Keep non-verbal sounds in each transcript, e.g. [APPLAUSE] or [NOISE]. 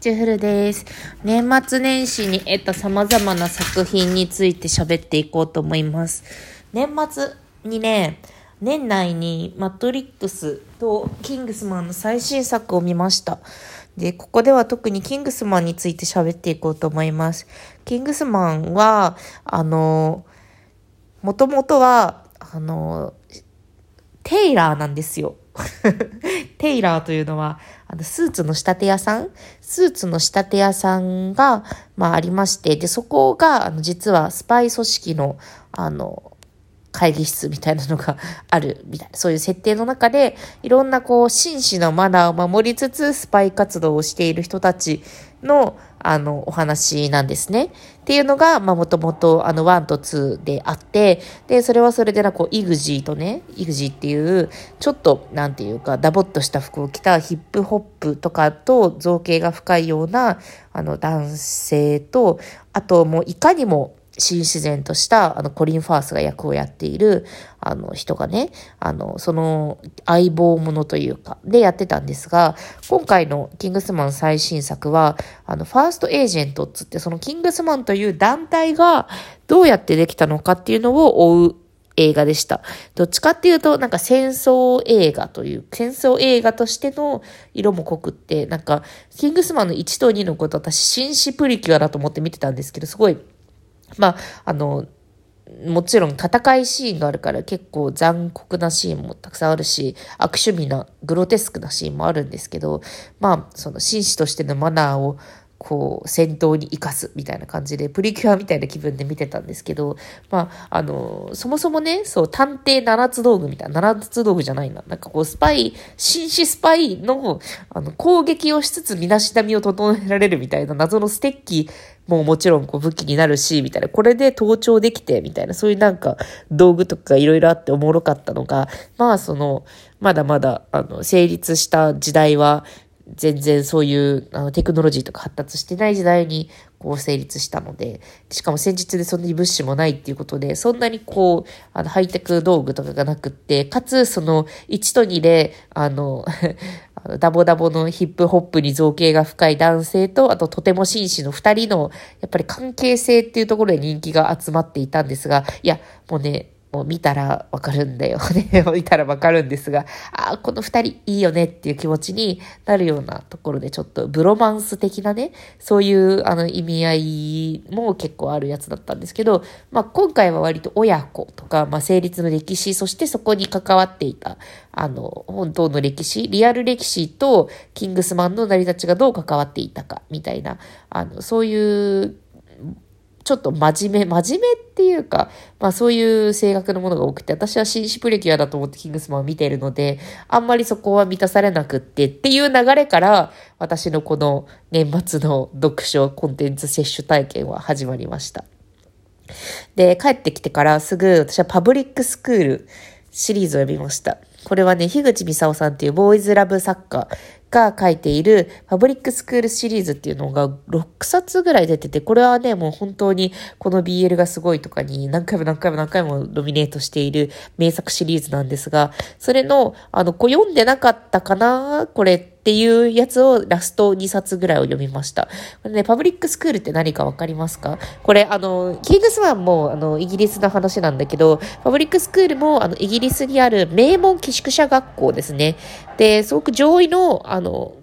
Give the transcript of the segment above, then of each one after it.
チュフルです。年末年始に得た様々な作品について喋っていこうと思います。年末にね、年内にマトリックスとキングスマンの最新作を見ました。で、ここでは特にキングスマンについて喋っていこうと思います。キングスマンは、あの、もともとは、あの、テイラーなんですよ。[LAUGHS] テイラーというのは、あの、スーツの仕立て屋さんスーツの仕立て屋さんが、まあありまして、で、そこが、あの、実はスパイ組織の、あの、会議室みたいなのが [LAUGHS] あるみたいな、そういう設定の中で、いろんなこう、紳士のマナーを守りつつ、スパイ活動をしている人たちの、あの、お話なんですね。っていうのが、まあ、もともと、あの、1と2であって、で、それはそれでな、こう、イグジーとね、イグジーっていう、ちょっと、なんていうか、ダボっとした服を着たヒップホップとかと造形が深いような、あの、男性と、あと、もう、いかにも、新自然とした、あの、コリン・ファースが役をやっている、あの、人がね、あの、その、相棒ものというか、でやってたんですが、今回のキングスマン最新作は、あの、ファーストエージェントっつって、そのキングスマンという団体がどうやってできたのかっていうのを追う映画でした。どっちかっていうと、なんか戦争映画という、戦争映画としての色も濃くって、なんか、キングスマンの1と2のこと私、紳士プリキュアだと思って見てたんですけど、すごい、まあ、あの、もちろん戦いシーンがあるから結構残酷なシーンもたくさんあるし、悪趣味なグロテスクなシーンもあるんですけど、まあ、その紳士としてのマナーをこう、戦闘に生かすみたいな感じで、プリキュアみたいな気分で見てたんですけど、まあ、あの、そもそもね、そう、探偵七つ道具みたいな、七つ道具じゃないな。なんかこう、スパイ、紳士スパイの、あの、攻撃をしつつ身だしなみを整えられるみたいな謎のステッキももちろんこう武器になるし、みたいな。これで盗聴できて、みたいな。そういうなんか道具とかいろいろあっておもろかったのが、まあその、まだまだ、あの、成立した時代は、全然そういうあのテクノロジーとか発達してない時代にこう成立したので、しかも戦術でそんなに物資もないっていうことで、そんなにこう、あのハイテク道具とかがなくって、かつその1と2で、あの [LAUGHS] ダボダボのヒップホップに造形が深い男性と、あととても紳士の2人の、やっぱり関係性っていうところで人気が集まっていたんですが、いや、もうね、もう見たらわかるんだよ [LAUGHS] ね。見たらわかるんですが、ああ、この二人いいよねっていう気持ちになるようなところでちょっとブロマンス的なね、そういうあの意味合いも結構あるやつだったんですけど、まあ今回は割と親子とか、まあ成立の歴史、そしてそこに関わっていた、あの、本当の歴史、リアル歴史とキングスマンの成り立ちがどう関わっていたか、みたいな、あの、そういうちょっと真面目、真面目っていうか、まあそういう性格のものが多くて、私は紳士プリキュアだと思ってキングスマンを見ているので、あんまりそこは満たされなくってっていう流れから、私のこの年末の読書コンテンツ摂取体験は始まりました。で、帰ってきてからすぐ私はパブリックスクールシリーズを読みました。これはね、樋口美沙緒さんっていうボーイズラブ作家が書いているパブリックスクールシリーズっていうのが6冊ぐらい出てて、これはね、もう本当にこの BL がすごいとかに何回も何回も何回もノミネートしている名作シリーズなんですが、それの、あの、こう読んでなかったかなこれっていうやつをラスト2冊ぐらいを読みました。これね、パブリックスクールって何かわかりますか？これ、あの、キングスマンも、あの、イギリスの話なんだけど、パブリックスクールも、あの、イギリスにある名門寄宿舎学校ですね。で、すごく上位の、あの、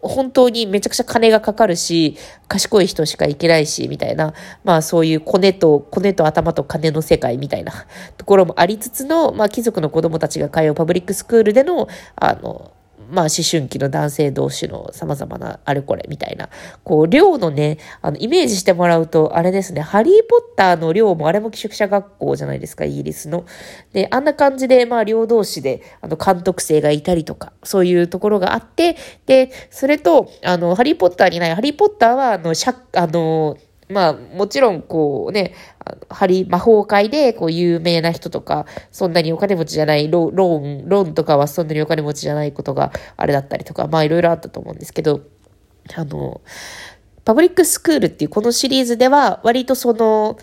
本当にめちゃくちゃ金がかかるし、賢い人しか行けないし、みたいな、まあそういうコネと、コネと頭と金の世界みたいなところもありつつの、まあ貴族の子供たちが通うパブリックスクールでの、あの、まあ、思春期の男性同士の様々なあれこれみたいな、こう、寮のね、あの、イメージしてもらうと、あれですね、ハリーポッターの寮もあれも寄宿舎学校じゃないですか、イギリスの。で、あんな感じで、まあ、寮同士で、あの、監督生がいたりとか、そういうところがあって、で、それと、あの、ハリーポッターにない、ハリーポッターは、あの、しゃ、あの、まあ、もちろん、こうね、ハリ、魔法界で、こう、有名な人とか、そんなにお金持ちじゃない、ロローン、ローンとかはそんなにお金持ちじゃないことがあれだったりとか、まあ、いろいろあったと思うんですけど、あの、パブリックスクールっていうこのシリーズでは、割とその、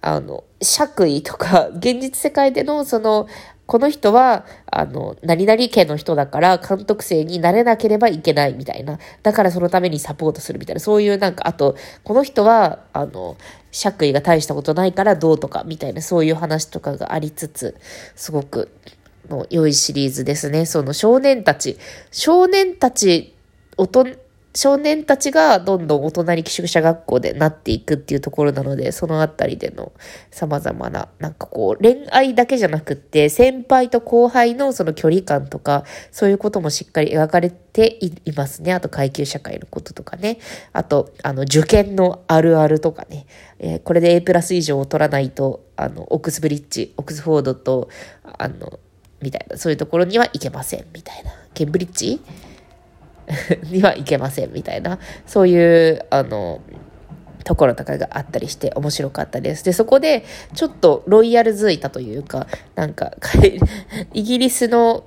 あの、爵位とか、現実世界でのその、この人は、あの、何々家の人だから監督生になれなければいけないみたいな。だからそのためにサポートするみたいな。そういうなんか、あと、この人は、あの、爵位が大したことないからどうとかみたいな、そういう話とかがありつつ、すごく、良いシリーズですね。その少年たち、少年たち、大人、少年たちがどんどん大人に寄宿舎学校でなっていくっていうところなので、そのあたりでの様々な、なんかこう、恋愛だけじゃなくって、先輩と後輩のその距離感とか、そういうこともしっかり描かれていますね。あと階級社会のこととかね。あと、あの、受験のあるあるとかね。えー、これで A プラス以上を取らないと、あの、オックスブリッジ、オックスフォードと、あの、みたいな、そういうところには行けません、みたいな。ケンブリッジ [LAUGHS] にはいけませんみたいな、そういう、あの、ところとかがあったりして面白かったです。で、そこでちょっとロイヤルづいたというか、なんか、[LAUGHS] イギリスの、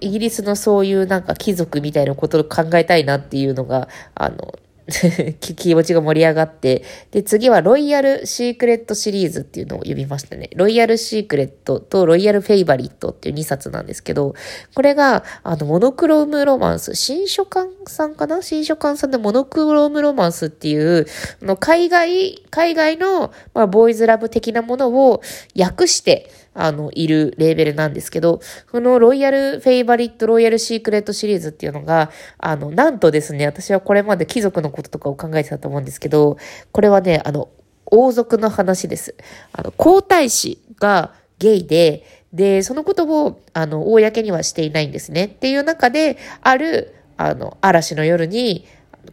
イギリスのそういうなんか貴族みたいなことを考えたいなっていうのが、あの、[LAUGHS] 気持ちが盛り上がって、で、次はロイヤルシークレットシリーズっていうのを読みましたね。ロイヤルシークレットとロイヤルフェイバリットっていう2冊なんですけど、これが、あの、モノクロームロマンス、新書館さんかな？新書館さんでモノクロームロマンスっていう、の海外、海外の、まあ、ボーイズラブ的なものを訳して、あの、いるレーベルなんですけど、このロイヤルフェイバリット、ロイヤルシークレットシリーズっていうのが、あの、なんとですね、私はこれまで貴族のこととかを考えてたと思うんですけど、これはね、あの、王族の話です。あの、皇太子がゲイで、で、そのことを、あの、公にはしていないんですね。っていう中で、ある、あの、嵐の夜に、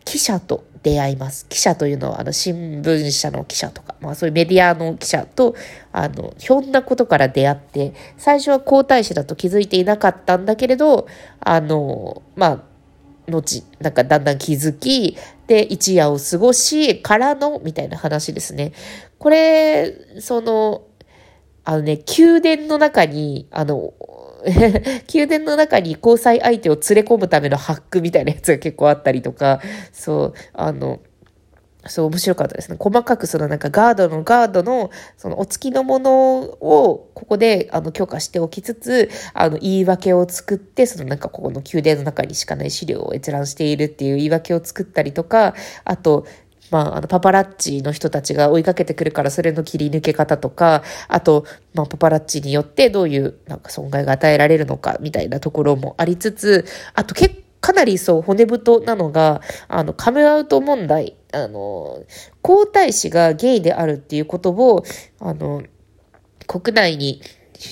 記者と出会います。記者というのは、あの、新聞社の記者とか、まあそういうメディアの記者と、あの、ひょんなことから出会って、最初は皇太子だと気づいていなかったんだけれど、あの、まあ、後、なんかだんだん気づき、で、一夜を過ごし、からの、みたいな話ですね。これ、その、あのね、宮殿の中に、あの、[LAUGHS] 宮殿の中に交際相手を連れ込むためのハックみたいなやつが結構あったりとか、そう、あの、そう、面白かったですね。細かくそのなんかガードのガードの、そのお付きのものをここであの許可しておきつつ、あの言い訳を作って、そのなんかここの宮殿の中にしかない資料を閲覧しているっていう言い訳を作ったりとか、あと、まあ、あの、パパラッチの人たちが追いかけてくるから、それの切り抜け方とか、あと、まあ、パパラッチによってどういう、なんか損害が与えられるのか、みたいなところもありつつ、あと結構、かなりそう、骨太なのが、あの、カムアウト問題、あの、皇太子がゲイであるっていうことを、あの、国内に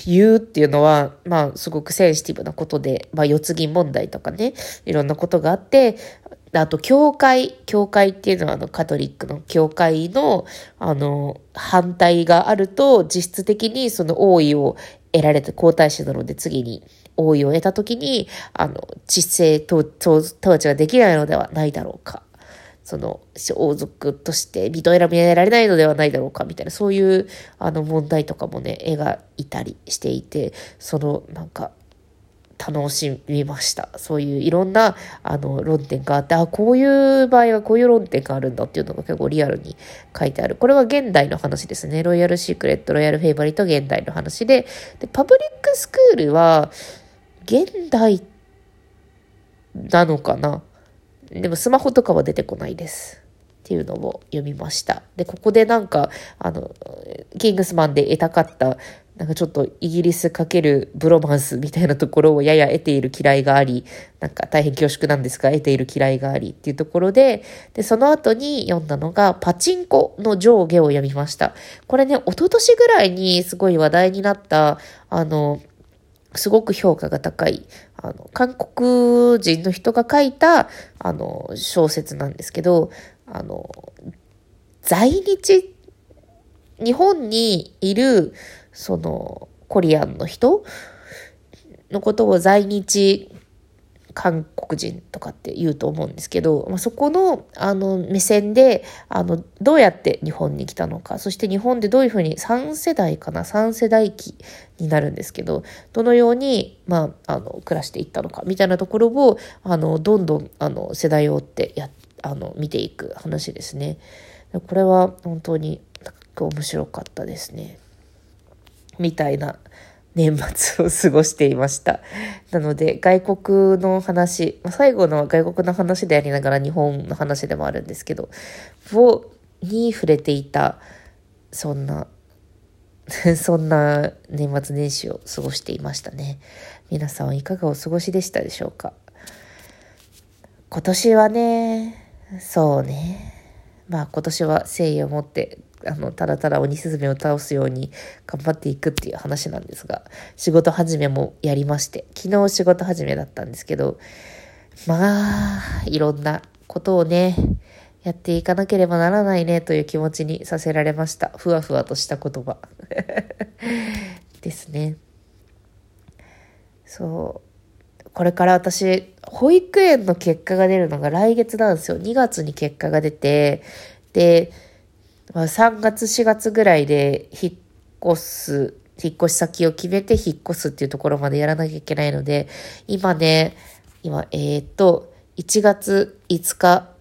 言うっていうのは、まあ、すごくセンシティブなことで、まあ、四つ銀問題とかね、いろんなことがあって、あと、教会、教会っていうのは、あの、カトリックの教会の、あの、反対があると、実質的にその王位を得られた皇太子なので、次に王位を得た時に、あの、知性統治ができないのではないだろうか。その、王族として認められないのではないだろうか、みたいな、そういう、あの、問題とかもね、描いたりしていて、その、なんか、楽しみました。そういういろんなあの論点があって、あ、こういう場合はこういう論点があるんだっていうのが結構リアルに書いてある。これは現代の話ですね。ロイヤルシークレット、ロイヤルフェイバリット現代の話で、で、パブリックスクールは現代なのかな？でもスマホとかは出てこないです。っていうのを読みました。で、ここでなんか、あの、キングスマンで得たかったなんかちょっとイギリスかけるブロマンスみたいなところをやや得ている嫌いがあり、なんか大変恐縮なんですが、得ている嫌いがありっていうところで、で、その後に読んだのが、パチンコの上下を読みました。これね、一昨年ぐらいにすごい話題になった、あの、すごく評価が高い、あの、韓国人の人が書いた、あの、小説なんですけど、あの、在日、日本にいる、その、コリアンの人のことを在日韓国人とかって言うと思うんですけど、まあ、そこのあの目線であのどうやって日本に来たのかそして日本でどういうふうに3世代かな3世代期になるんですけどどのように、まあ、あの暮らしていったのかみたいなところをあのどんどんあの世代を追ってやあの見ていく話ですね。これは本当に面白かったですね。みたいな年末を過ごしていました。なので、外国の話ま、最後のは外国の話でありながら日本の話でもあるんですけど、を、に触れていた、そんな、[LAUGHS] そんな年末年始を過ごしていましたね。皆さんはいかがお過ごしでしたでしょうか？今年はね、そうね。まあ今年は誠意を持ってあの、ただただ鬼スズメを倒すように頑張っていくっていう話なんですが、仕事始めもやりまして、昨日仕事始めだったんですけど、まあ、いろんなことをね、やっていかなければならないねという気持ちにさせられました。ふわふわとした言葉。[LAUGHS] ですね。そう。これから私、保育園の結果が出るのが来月なんですよ。2月に結果が出て、で、まあ、3月4月ぐらいで引っ越す、引っ越し先を決めて引っ越すっていうところまでやらなきゃいけないので、今ね、今、えっ、と、1月5日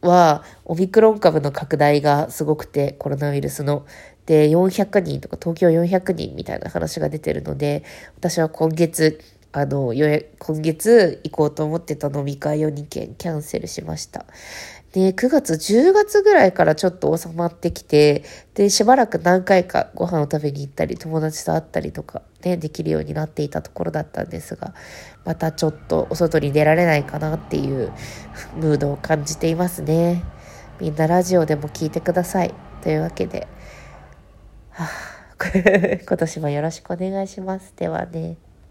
はオミクロン株の拡大がすごくて、コロナウイルスの。で、400人とか東京400人みたいな話が出てるので、私は今月、あの、今月行こうと思ってた飲み会を2件キャンセルしました。で、9月、10月ぐらいからちょっと収まってきて、で、しばらく何回かご飯を食べに行ったり、友達と会ったりとか、ね、できるようになっていたところだったんですが、またちょっとお外に出られないかなっていうムードを感じていますね。みんなラジオでも聞いてください。というわけで、はあ、[LAUGHS] 今年もよろしくお願いします。ではね。